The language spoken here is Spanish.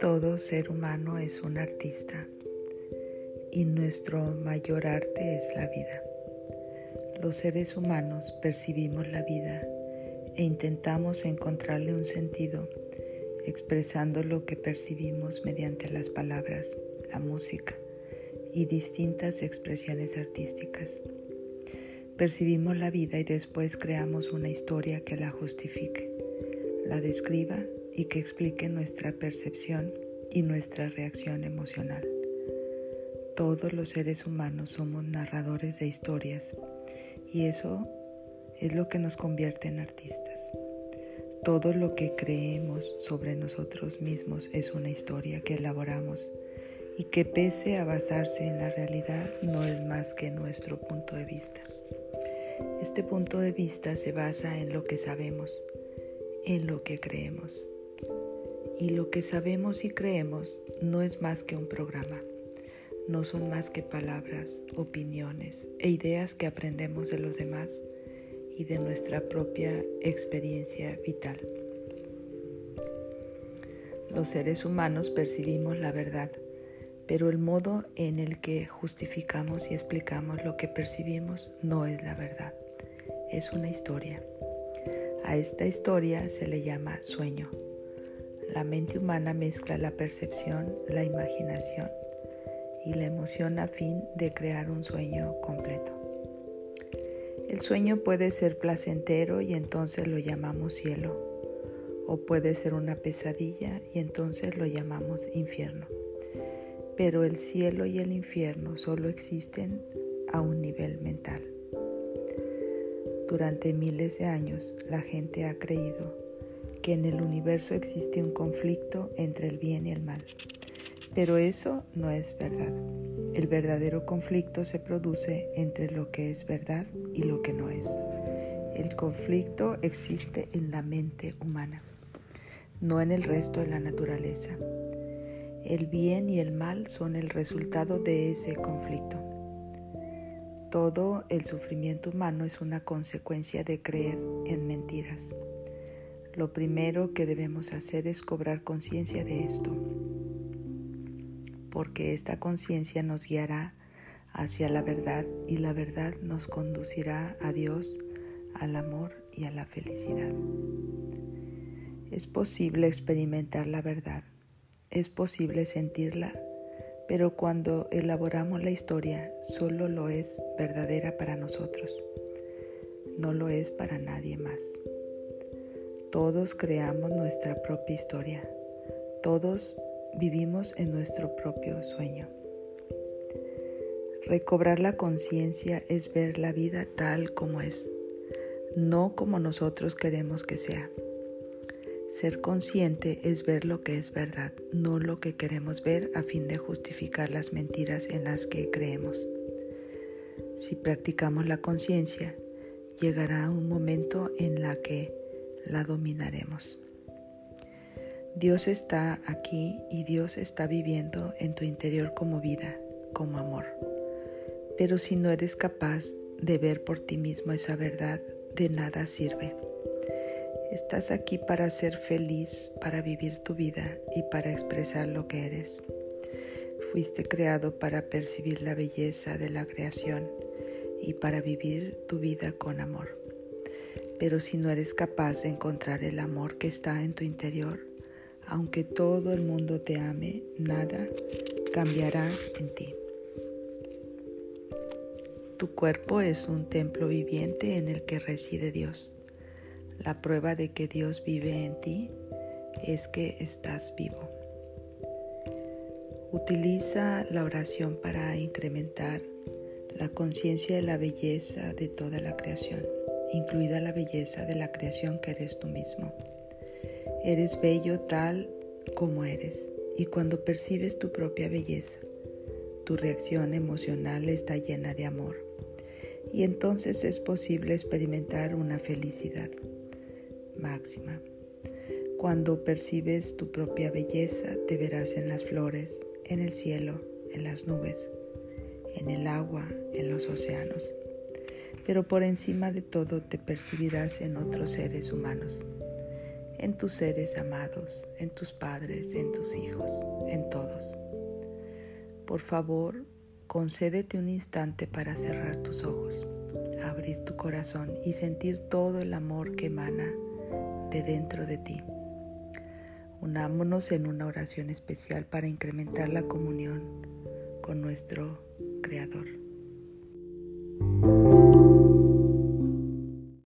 Todo ser humano es un artista y nuestro mayor arte es la vida. Los seres humanos percibimos la vida e intentamos encontrarle un sentido expresando lo que percibimos mediante las palabras, la música y distintas expresiones artísticas. Percibimos la vida y después creamos una historia que la justifique, la describa y que explique nuestra percepción y nuestra reacción emocional. Todos los seres humanos somos narradores de historias y eso es lo que nos convierte en artistas. Todo lo que creemos sobre nosotros mismos es una historia que elaboramos y que pese a basarse en la realidad no es más que nuestro punto de vista. Este punto de vista se basa en lo que sabemos, en lo que creemos. Y lo que sabemos y creemos no es más que un programa, no son más que palabras, opiniones e ideas que aprendemos de los demás y de nuestra propia experiencia vital. Los seres humanos percibimos la verdad, pero el modo en el que justificamos y explicamos lo que percibimos no es la verdad, es una historia. A esta historia se le llama sueño. La mente humana mezcla la percepción, la imaginación y la emoción a fin de crear un sueño completo. El sueño puede ser placentero y entonces lo llamamos cielo, o puede ser una pesadilla y entonces lo llamamos infierno. Pero el cielo y el infierno solo existen a un nivel mental. Durante miles de años la gente ha creído que en el universo existe un conflicto entre el bien y el mal. Pero eso no es verdad. El verdadero conflicto se produce entre lo que es verdad y lo que no es. El conflicto existe en la mente humana, no en el resto de la naturaleza. El bien y el mal son el resultado de ese conflicto. Todo el sufrimiento humano es una consecuencia de creer en mentiras. Lo primero que debemos hacer es cobrar conciencia de esto porque esta conciencia nos guiará hacia la verdad y la verdad nos conducirá a Dios, al amor y a la felicidad. Es posible experimentar la verdad, es posible sentirla, pero cuando elaboramos la historia solo lo es verdadera para nosotros, no lo es para nadie más. Todos creamos nuestra propia historia, todos vivimos en nuestro propio sueño. Recobrar la conciencia es ver la vida tal como es, no como nosotros queremos que sea. Ser consciente es ver lo que es verdad, no lo que queremos ver a fin de justificar las mentiras en las que creemos. Si practicamos la conciencia, llegará un momento en la que la dominaremos. Dios está aquí y Dios está viviendo en tu interior como vida, como amor. Pero si no eres capaz de ver por ti mismo esa verdad, de nada sirve. Estás aquí para ser feliz, para vivir tu vida y para expresar lo que eres. Fuiste creado para percibir la belleza de la creación y para vivir tu vida con amor. Pero si no eres capaz de encontrar el amor que está en tu interior, aunque todo el mundo te ame, nada cambiará en ti. Tu cuerpo es un templo viviente en el que reside Dios. La prueba de que Dios vive en ti es que estás vivo. Utiliza la oración para incrementar la conciencia de la belleza de toda la creación, incluida la belleza de la creación que eres tú mismo. Eres bello tal como eres y cuando percibes tu propia belleza, tu reacción emocional está llena de amor y entonces es posible experimentar una felicidad máxima. Cuando percibes tu propia belleza, te verás en las flores, en el cielo, en las nubes, en el agua, en los océanos. pero por encima de todo te percibirás en otros seres humanos, en tus seres amados, en tus padres, en tus hijos, en todos. Por favor, concédete un instante para cerrar tus ojos, abrir tu corazón y sentir todo el amor que emana de dentro de ti. Unámonos en una oración especial para incrementar la comunión con nuestro Creador.